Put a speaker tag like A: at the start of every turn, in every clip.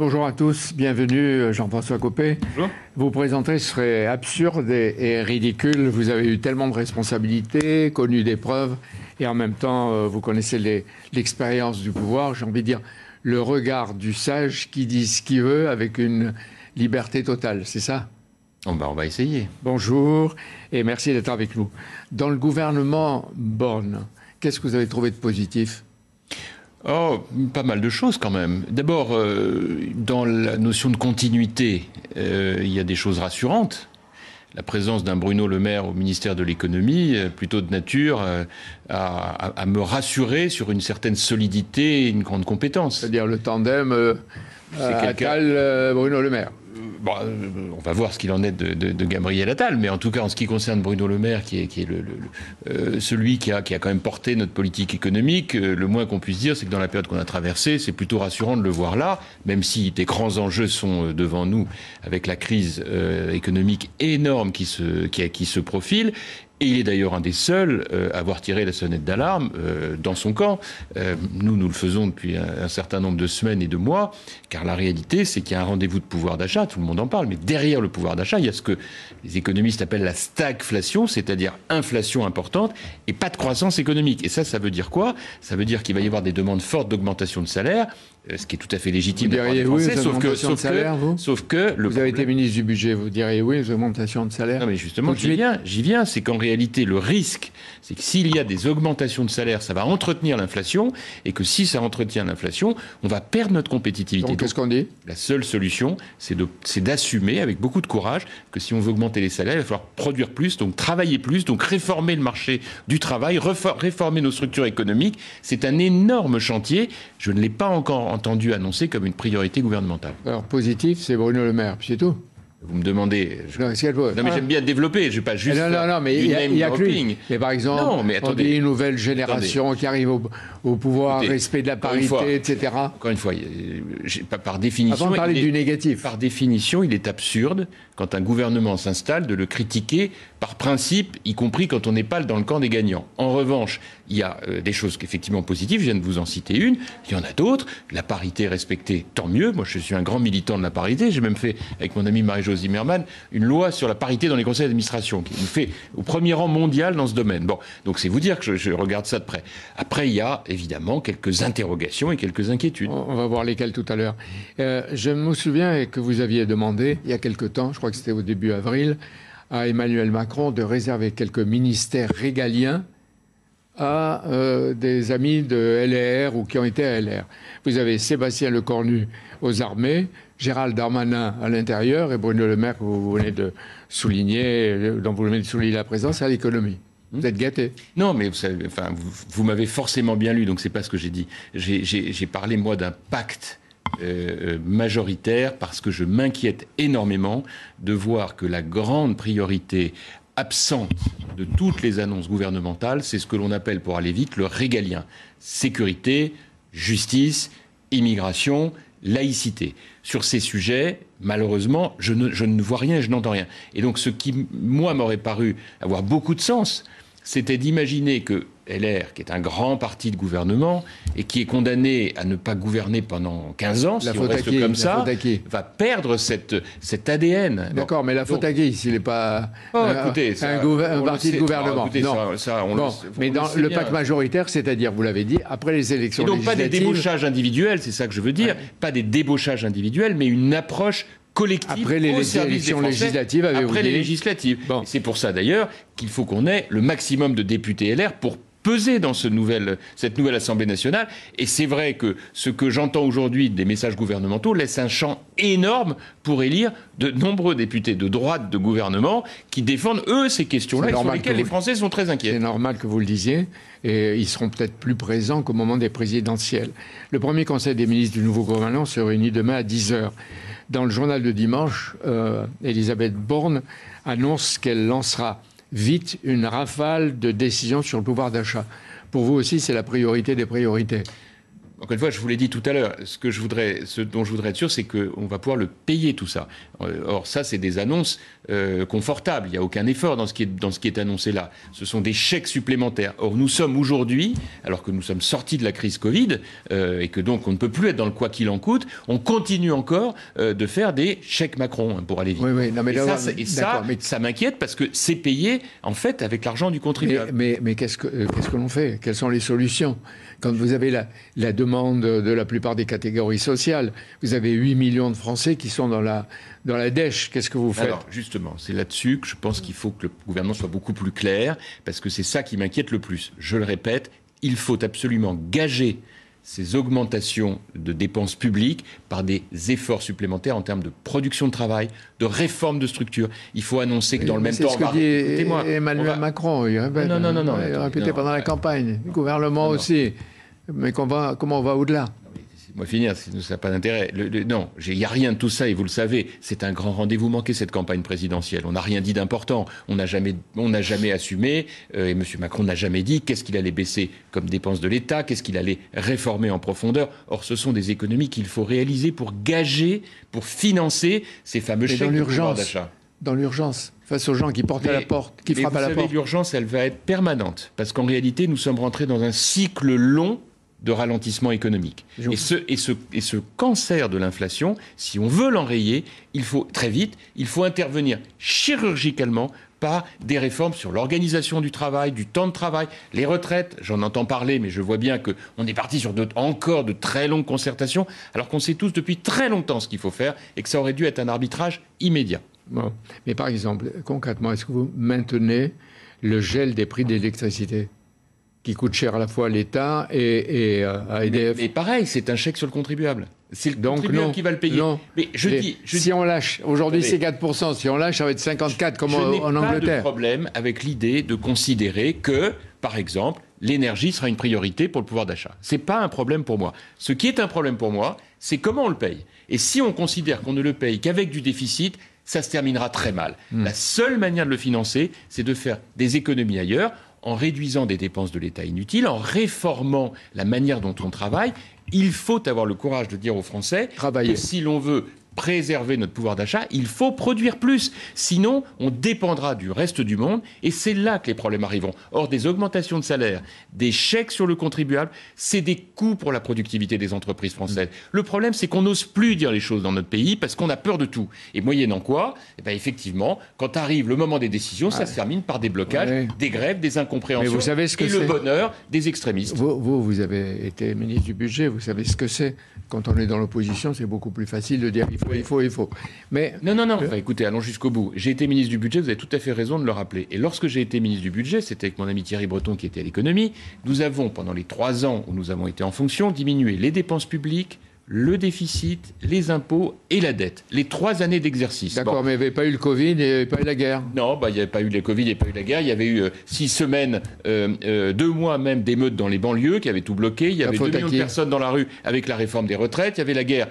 A: Bonjour à tous, bienvenue Jean-François Copé.
B: Bonjour.
A: Vous présenter serait absurde et, ridicule. Vous avez eu tellement de responsabilités, connu des preuves, et en même temps, euh, vous connaissez l'expérience du pouvoir. J'ai envie de dire le regard du sage qui dit ce qu'il veut avec une liberté totale, c'est ça?
B: Oh ben, On va essayer.
A: Bonjour et merci d'être avec nous. Dans le gouvernement Borne, qu'est-ce que vous avez trouvé de positif?
B: Oh, pas mal de choses quand même. D'abord, euh, dans la notion de continuité, euh, il y a des choses rassurantes. La présence d'un Bruno Le Maire au ministère de l'économie, euh, plutôt de nature à, à, me rassurer sur une certaine solidité et une grande compétence.
A: C'est-à-dire le tandem Attal-Bruno Le Maire
B: bon, euh, on va voir ce qu'il en est de, de, de, Gabriel Attal, mais en tout cas, en ce qui concerne Bruno Le Maire, qui est, qui est le, le, euh, celui qui a, qui a, quand même porté notre politique économique, euh, le moins qu'on puisse dire, c'est que dans la période qu'on a traversée, c'est plutôt rassurant de le voir là, même si des grands enjeux sont euh, devant nous, avec la crise euh, économique énorme qui se, qui, qui se profile, il est d'ailleurs un des seuls euh, à avoir tiré la sonnette d'alarme euh, dans son camp. Euh, nous, nous le faisons depuis un, un, certain nombre de semaines et de mois, car la réalité, c'est qu'il y a un rendez-vous de pouvoir d'achat, tout le monde en parle, mais derrière le pouvoir d'achat, il y a ce que les économistes appellent la stagflation, c'est-à-dire inflation importante et pas de croissance économique. Et ça, ça veut dire quoi? Ça veut dire qu'il va y avoir des demandes fortes d'augmentation de salaire, ce qui est tout à fait légitime.
A: Vous diriez oui
B: Français, sauf que, sauf
A: de salaire,
B: que,
A: vous
B: sauf que le
A: vous avez été ministre du budget, vous diriez oui aux augmentations de salaire
B: Non, mais justement, j'y viens. J'y viens. C'est qu'en réalité, le risque, c'est que s'il y a des augmentations de salaire, ça va entretenir l'inflation, et que si ça entretient l'inflation, on va perdre notre compétitivité.
A: Donc, qu'est-ce qu'on dit?
B: La seule solution, c'est d'assumer avec beaucoup de courage que si on veut augmenter les salaires, il va falloir produire plus, donc travailler plus, donc réformer le marché du travail, réformer nos structures économiques. C'est un énorme chantier. Je ne l'ai pas encore entendu annoncer comme une priorité gouvernementale.
A: Alors, positif, c'est Bruno Le Maire, puis c'est tout.
B: Vous me demandez. Je...
A: Non,
B: mais j'aime bien développer. Je ne vais pas juste.
A: Non, non, non, mais il y a, y a que lui. Mais par exemple,
B: non, mais
A: on dit une nouvelle génération
B: attendez.
A: qui arrive au, au pouvoir,
B: Écoutez,
A: respect de la
B: encore
A: parité,
B: fois,
A: etc.
B: Encore une fois, par, par définition.
A: Avant de parler
B: est-
A: du négatif.
B: Par définition, il est absurde, quand un gouvernement s'installe, de le critiquer par principe, y compris quand on n'est pas dans le camp des gagnants. En revanche, il y a euh, des choses effectivement positives, je viens de vous en citer une, il y en a d'autres. La parité respectée, tant mieux. Moi, je suis un grand militant de la parité. J'ai même fait, avec mon ami Marie-Jo Zimmermann, une loi sur la parité dans les conseils d'administration, qui nous fait au premier rang mondial dans ce domaine. Bon, donc c'est vous dire que je, regarde ça de près. Après, il y a évidemment quelques interrogations et quelques inquiétudes.
A: On va voir lesquels tout à l'heure. Euh, je me souviens que vous aviez demandé, il y a quelque temps, je crois que c'était au début avril, à Emmanuel Macron de réserver quelques ministères régaliens à euh, des amis de LR ou qui ont été à LR. Vous avez Sébastien Lecornu aux armées, Gérald Darmanin à l'intérieur et Bruno Le Maire, que vous venez de souligner, euh, dont vous venez de souligner la présence, à l'économie. Vous êtes gâté.
B: Non, mais vous, savez, enfin, vous, vous m'avez forcément bien lu, donc c'est pas ce que j'ai dit. J'ai- parlé, moi, d'un pacte euh, majoritaire parce que je m'inquiète énormément de voir que la grande priorité absente de toutes les annonces gouvernementales, c'est ce que l'on appelle, pour aller vite, le régalien. Sécurité, justice, immigration, laïcité. Sur ces sujets, malheureusement, je ne, vois rien je n'entends rien. Et donc, ce qui, moi, m'aurait paru avoir beaucoup de sens, c'était d'imaginer que LR, qui est un grand parti de gouvernement et qui est condamné à ne pas gouverner pendant 15 ans,
A: La
B: si on reste
A: qui
B: comme ça, va perdre cette, cet ADN.
A: D'accord, mais la faute à qui s'il n'est pas
B: Oh,
A: euh,
B: écoutez,
A: un,
B: ça,
A: parti de gouvernement
B: écoutez,
A: Non.
B: ça- ça, on le
A: Bon,
B: on
A: mais dans le pacte majoritaire, c'est-à-dire, vous l'avez dit, après les élections
B: Et donc pas des débauchages individuels, c'est ça que je veux dire, pas des débauchages individuels, mais une approche collective
A: Après les
B: service
A: élections législatives,
B: après les législatives.
A: Bon.
B: C'est pour ça d'ailleurs qu'il faut qu'on ait le maximum de députés LR pour peser dans ce nouvel, cette nouvelle Assemblée nationale. Et c'est vrai que ce que j'entends aujourd'hui des messages gouvernementaux laisse un champ énorme pour élire de nombreux députés de droite de gouvernement qui défendent, eux, ces questions-là, sur lesquelles
A: que
B: les Français sont très inquiets.
A: C'est normal que vous le disiez, et ils seront peut-être plus présents qu'au moment des présidentielles. Le premier conseil des ministres du nouveau gouvernement se réunit demain à 10h. Dans le journal de dimanche, euh, Elisabeth Borne annonce qu'elle lancera vite une rafale de décisions sur le pouvoir d'achat. Pour vous aussi, c'est la priorité des priorités.
B: Encore une fois, je vous l'ai dit tout à l'heure, ce, que je voudrais, ce dont je voudrais être sûr, c'est qu'on va pouvoir le payer tout ça. Euh, or, ça, c'est des annonces euh, confortables. Il n'y a aucun effort dans ce, qui est, dans ce qui est annoncé là. Ce sont des chèques supplémentaires. Or, nous sommes aujourd'hui, alors que nous sommes sortis de la crise Covid, euh, et que donc on ne peut plus être dans le quoi qu'il en coûte, on continue encore de faire des chèques Macron, hein, pour aller vite.
A: Oui, oui. Non, mais
B: et ça, et ça, ça m'inquiète parce que c'est payé, en fait, avec l'argent du contribuable.
A: Mais, mais, mais qu'est-ce que, qu'est-ce que l'on fait? Quelles sont les solutions? Quand vous avez la, la, demande de la plupart des catégories sociales, vous avez 8 millions de Français qui sont dans la, dans la dèche. Qu'est-ce que vous faites? Alors,
B: justement, c'est là-dessus que je pense qu'il faut que le gouvernement soit beaucoup plus clair, parce que c'est ça qui m'inquiète le plus. Je le répète, il faut absolument gager ces augmentations de dépenses publiques par des efforts supplémentaires en termes de production de travail, de réforme de structure. Il faut annoncer que dans le même temps...
A: C'est ce que dit Emmanuel Macron, il répète.
B: Non, non, non. non,
A: il a répété pendant la campagne. Le gouvernement aussi. Mais va, comment on va au-delà?
B: Moi finir, ça n'a pas d'intérêt. non, il n'y a rien de tout ça et vous le savez. C'est un grand rendez-vous manqué cette campagne présidentielle. On n'a rien dit d'important. On n'a jamais, on jamais assumé euh, et M. Macron n'a jamais dit qu'est-ce qu'il allait baisser comme dépenses de l'État, qu'est-ce qu'il allait réformer en profondeur. Or, ce sont des économies qu'il faut réaliser pour gager, pour financer ces fameux chèques d'achat.
A: Dans l'urgence face aux gens qui portent à la porte, qui frappent à la porte.
B: L'urgence, elle va être permanente, parce qu'en réalité, nous sommes rentrés dans un cycle long de ralentissement économique. Et ce, et, ce, et ce, cancer de l'inflation, si on veut l'enrayer, il faut très vite, il faut intervenir chirurgicalement par des réformes sur l'organisation du travail, du temps de travail, les retraites. J'en entends parler, mais je vois bien qu'on est parti sur encore de très longues concertations, alors qu'on sait tous depuis très longtemps ce qu'il faut faire et que ça aurait dû être un arbitrage immédiat.
A: Bon. Mais par exemple, concrètement, est-ce que vous maintenez le gel des prix de l'électricité? Qui coûte cher à la fois à l'État et, euh, à EDF.
B: Mais, pareil, c'est un chèque sur le contribuable. C'est le Donc contribuable qui va le payer.
A: Non. Mais je dis, si on lâche, aujourd'hui c'est 4%, si on lâche, ça va être 54 comme en, Angleterre. Je n'ai pas de
B: problème avec l'idée de considérer que, par exemple, l'énergie sera une priorité pour le pouvoir d'achat. C'est pas un problème pour moi. Ce qui est un problème pour moi, c'est comment on le paye. Et si on considère qu'on ne le paye qu'avec du déficit, ça se terminera très mal. Hmm. La seule manière de le financer, c'est de faire des économies ailleurs en réduisant des dépenses de l'État inutiles, en réformant la manière dont on travaille. Il faut avoir le courage de dire aux Français que si l'on veut préserver notre pouvoir d'achat, il faut produire plus. Sinon, on dépendra du reste du monde et c'est là que les problèmes arriveront. Or, des augmentations de salaire, des chèques sur le contribuable, c'est des coûts pour la productivité des entreprises françaises. Le problème, c'est qu'on n'ose plus dire les choses dans notre pays parce qu'on a peur de tout. Et moyennant quoi, eh ben, effectivement, quand arrive le moment des décisions, ça se termine par des blocages, des grèves, des incompréhensions
A: vous savez ce que
B: et le bonheur des extrémistes.
A: Vous, vous, vous avez été ministre du budget, vous savez ce que c'est. Quand on est dans l'opposition, c'est beaucoup plus facile de dire il faut, il faut, il faut.
B: Mais non, non, non. écoutez, allons jusqu'au bout. J'ai été ministre du budget. Vous avez tout à fait raison de le rappeler. Et lorsque j'ai été ministre du budget, c'était avec mon ami Thierry Breton qui était à l'économie. Nous avons, pendant les trois ans où nous avons été en fonction, diminué les dépenses publiques, le déficit, les impôts et la dette. Les trois années d'exercice.
A: D'accord, mais il n'y avait pas eu le Covid et il n'y avait pas eu la guerre.
B: Non, bah, il n'y avait pas eu le Covid, il n'y avait pas eu la guerre. Il y avait eu euh, six semaines, euh, euh, deux mois même d'émeutes dans les banlieues qui avaient tout bloqué. Il y avait deux millions de personnes dans la rue avec la réforme des retraites. Il y avait la guerre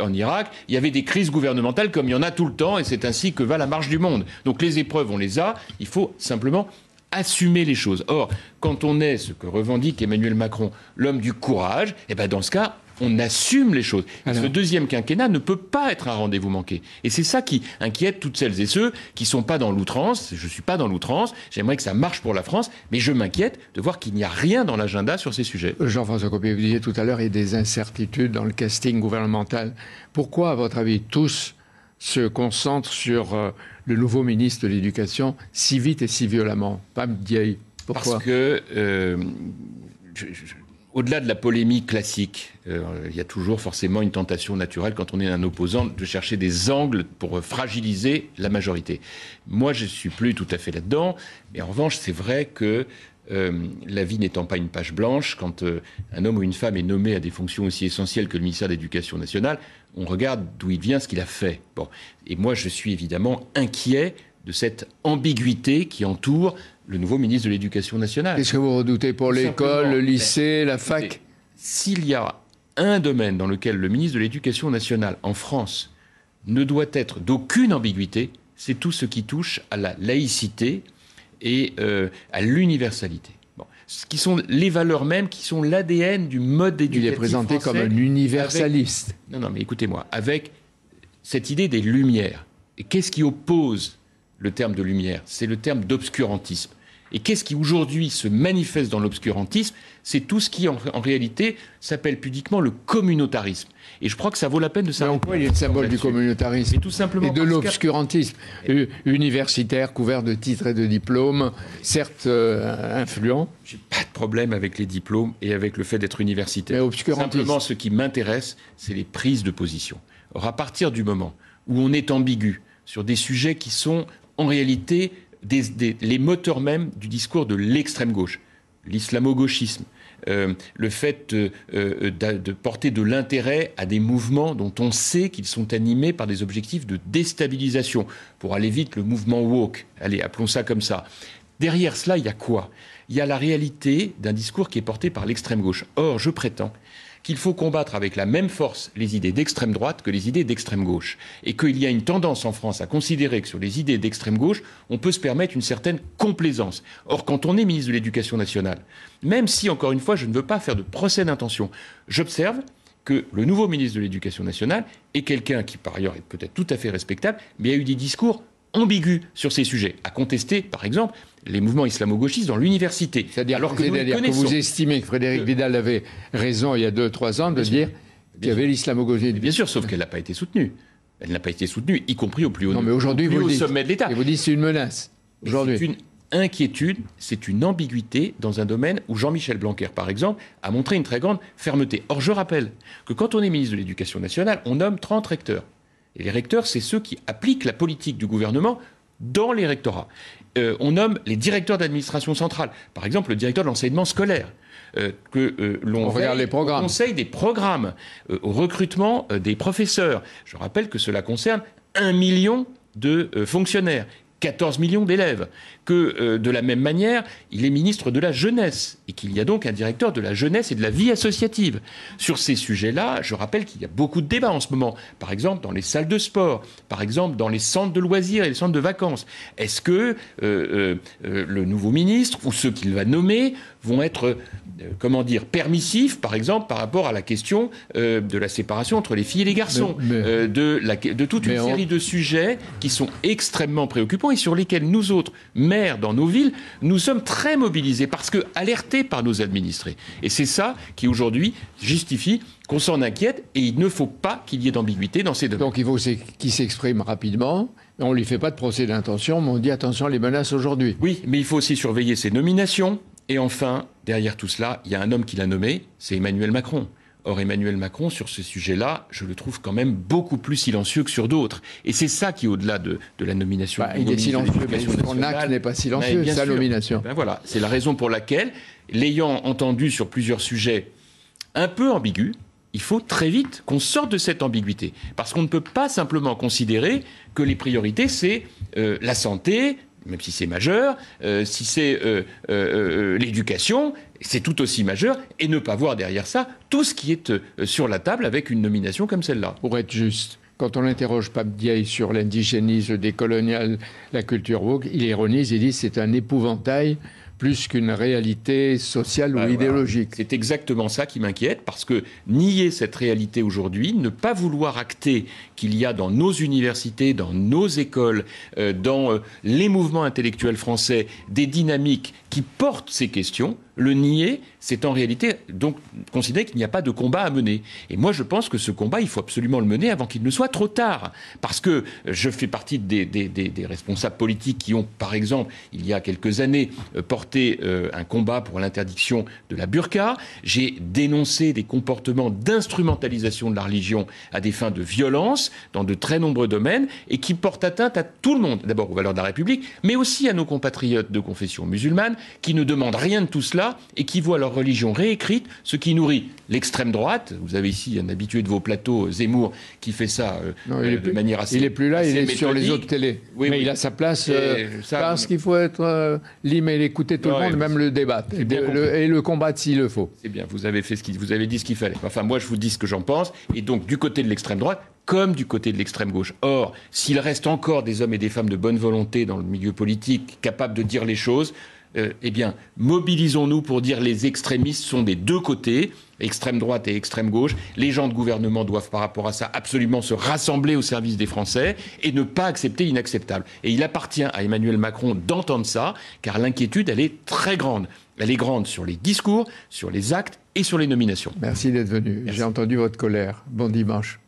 B: en Irak. Il y avait des crises gouvernementales comme il y en a tout le temps et c'est ainsi que va la marche du monde. Donc les épreuves, on les a. Il faut simplement assumer les choses. Or, quand on est ce que revendique Emmanuel Macron, l'homme du courage, eh ben dans ce cas, on assume les choses. Ce deuxième quinquennat ne peut pas être un rendez-vous manqué. Et c'est ça qui inquiète toutes celles et ceux qui ne sont pas dans l'outrance. Je ne suis pas dans l'outrance. J'aimerais que ça marche pour la France, mais je m'inquiète de voir qu'il n'y a rien dans l'agenda sur ces sujets.
A: Jean-François Copé, vous disiez tout à l'heure, il y a des incertitudes dans le casting gouvernemental. Pourquoi, à votre avis, tous se concentrent sur euh, le nouveau ministre de l'Éducation si vite et si violemment? Pas Diaye.
B: Pourquoi? Parce que euh, au-delà de la polémique classique, euh, il y a toujours forcément une tentation naturelle quand on est un opposant de chercher des angles pour fragiliser la majorité. Moi, je ne suis plus tout à fait là-dedans, mais en revanche, c'est vrai que euh, la vie n'étant pas une page blanche, quand euh, un homme ou une femme est nommé à des fonctions aussi essentielles que le ministère de l'Éducation nationale, on regarde d'où il vient, ce qu'il a fait. Bon. Et moi, je suis évidemment inquiet de cette ambiguïté qui entoure le nouveau ministre de l'Éducation nationale.
A: Qu'est-ce que vous redoutez pour l'école, le lycée, la fac?
B: S'il y a un domaine dans lequel le ministre de l'Éducation nationale en France ne doit être d'aucune ambiguïté, c'est tout ce qui touche à la laïcité et euh, à l'universalité. qui sont les valeurs mêmes, qui sont l'ADN du mode d'éducation.
A: Il est présenté comme un universaliste.
B: Non, non, mais écoutez-moi, avec cette idée des lumières. Et qu'est-ce qui oppose le terme de lumière C'est le terme d'obscurantisme. Et qu'est-ce qui aujourd'hui se manifeste dans l'obscurantisme? C'est tout ce qui en, réalité s'appelle pudiquement le communautarisme. Et je crois que ça vaut la peine de savoir.
A: Mais en quoi il est le symbole du communautarisme
B: Et tout simplement.
A: Et de l'obscurantisme universitaire, couvert de titres et de diplômes, certes euh, influents.
B: J'ai pas de problème avec les diplômes et avec le fait d'être universitaire.
A: Mais obscurantiste.
B: Simplement, ce qui m'intéresse, c'est les prises de position. Or, à partir du moment où on est ambigu sur des sujets qui sont en réalité les moteurs même du discours de l'extrême gauche, l'islamo-gauchisme, euh, le fait euh, de, porter de l'intérêt à des mouvements dont on sait qu'ils sont animés par des objectifs de déstabilisation. Pour aller vite, le mouvement woke, allez, appelons ça comme ça. Derrière cela, il y a quoi? Il y a la réalité d'un discours qui est porté par l'extrême gauche. Or, je prétends qu'il faut combattre avec la même force les idées d'extrême droite que les idées d'extrême gauche. Et qu'il y a une tendance en France à considérer que sur les idées d'extrême gauche, on peut se permettre une certaine complaisance. Or, quand on est ministre de l'Éducation nationale, même si, encore une fois, je ne veux pas faire de procès d'intention, j'observe que le nouveau ministre de l'Éducation nationale est quelqu'un qui, par ailleurs, est peut-être tout à fait respectable, mais a eu des discours ambigu sur ces sujets, à contester, par exemple, les mouvements islamo-gauchistes dans l'université.
A: C'est-à-dire alors que, vous estimez que Frédéric Vidal avait raison il y a 2-3 ans de dire qu'il y avait l'islamo-gauchisme.
B: Bien sûr, sauf qu'elle n'a pas été soutenue. Elle n'a pas été soutenue, y compris au plus haut,
A: non, mais aujourd'hui,
B: vous
A: sommet
B: de l'État.
A: Et vous dites c'est une menace. Aujourd'hui.
B: C'est une inquiétude, c'est une ambiguïté dans un domaine où Jean-Michel Blanquer, par exemple, a montré une très grande fermeté. Or, je rappelle que quand on est ministre de l'Éducation nationale, on nomme 30 recteurs. Et les recteurs, c'est ceux qui appliquent la politique du gouvernement dans les rectorats. Euh, on nomme les directeurs d'administration centrale, par exemple le directeur de l'enseignement scolaire. Euh, que euh, l'on
A: regarde les programmes.
B: conseil des programmes, au recrutement des professeurs. Je rappelle que cela concerne un million de fonctionnaires 14 millions d'élèves, que euh, de la même manière, il est ministre de la jeunesse et qu'il y a donc un directeur de la jeunesse et de la vie associative. Sur ces sujets-là, je rappelle qu'il y a beaucoup de débats en ce moment, par exemple dans les salles de sport, par exemple dans les centres de loisirs et les centres de vacances. Est-ce que euh, euh, le nouveau ministre ou ceux qu'il va nommer vont être, comment dire, permissifs, par exemple, par rapport à la question de la séparation entre les filles et les garçons, de, la, de, toute une série de sujets qui sont extrêmement préoccupants et sur lesquels nous autres, maires dans nos villes, nous sommes très mobilisés parce que alertés par nos administrés. Et c'est ça qui aujourd'hui justifie qu'on s'en inquiète et il ne faut pas qu'il y ait d'ambiguïté dans ces domaines.
A: Donc il faut qu'il s'exprime rapidement. On ne lui fait pas de procès d'intention, mais on dit attention les menaces aujourd'hui.
B: Oui, mais il faut aussi surveiller ses nominations. Et enfin, derrière tout cela, il y a un homme qui l'a nommé, c'est Emmanuel Macron. Or, Emmanuel Macron, sur ce sujet-là, je le trouve quand même beaucoup plus silencieux que sur d'autres. Et c'est ça qui, au-delà de, la nomination.
A: Bah, il est silencieux, mais son acte n'est pas silencieux, sa nomination.
B: Ben voilà, c'est la raison pour laquelle, l'ayant entendu sur plusieurs sujets un peu ambigus, il faut très vite qu'on sorte de cette ambiguïté. Parce qu'on ne peut pas simplement considérer que les priorités, c'est euh, la santé, même si c'est majeur, euh, si c'est euh, l'éducation, c'est tout aussi majeur, et ne pas voir derrière ça tout ce qui est euh, sur la table avec une nomination comme celle-là.
A: Pour être juste, quand on interroge Pape Diaye sur l'indigénisme des coloniales, la culture woke, il ironise, il dit c'est un épouvantail plus qu'une réalité sociale ou idéologique.
B: C'est exactement ça qui m'inquiète, parce que nier cette réalité aujourd'hui, ne pas vouloir acter qu'il y a dans nos universités, dans nos écoles, euh, dans euh, les mouvements intellectuels français, des dynamiques qui portent ces questions, le nier, c'est en réalité donc considérer qu'il n'y a pas de combat à mener. Et moi, je pense que ce combat, il faut absolument le mener avant qu'il ne soit trop tard. Parce que je fais partie des, des, responsables politiques qui ont, par exemple, il y a quelques années, euh, porté euh, un combat pour l'interdiction de la burqa. J'ai dénoncé des comportements d'instrumentalisation de la religion à des fins de violence dans de très nombreux domaines et qui portent atteinte à tout le monde. D'abord aux valeurs de la République, mais aussi à nos compatriotes de confession musulmane qui ne demandent rien de tout cela et qui voient leur religion réécrite, ce qui nourrit l'extrême droite. Vous avez ici un habitué de vos plateaux, Zemmour, qui fait ça euh, euh, de manière assez.
A: Il n'est plus là, il est sur les autres télés. Oui, mais il a sa place euh, parce qu'il faut être libre et tout le monde, même le débat et, le, combattre s'il le faut.
B: C'est bien, vous avez fait ce qu'il, vous avez dit ce qu'il fallait. Enfin, moi, je vous dis ce que j'en pense. Et donc, du côté de l'extrême droite, comme du côté de l'extrême gauche. Or, s'il reste encore des hommes et des femmes de bonne volonté dans le milieu politique capables de dire les choses, euh, eh bien, mobilisons-nous pour dire les extrémistes sont des deux côtés, extrême droite et extrême gauche. Les gens de gouvernement doivent, par rapport à ça, absolument se rassembler au service des Français et ne pas accepter l'inacceptable. Et il appartient à Emmanuel Macron d'entendre ça, car l'inquiétude, elle est très grande. Elle est grande sur les discours, sur les actes et sur les nominations.
A: Merci d'être venu. J'ai entendu votre colère. Bon dimanche.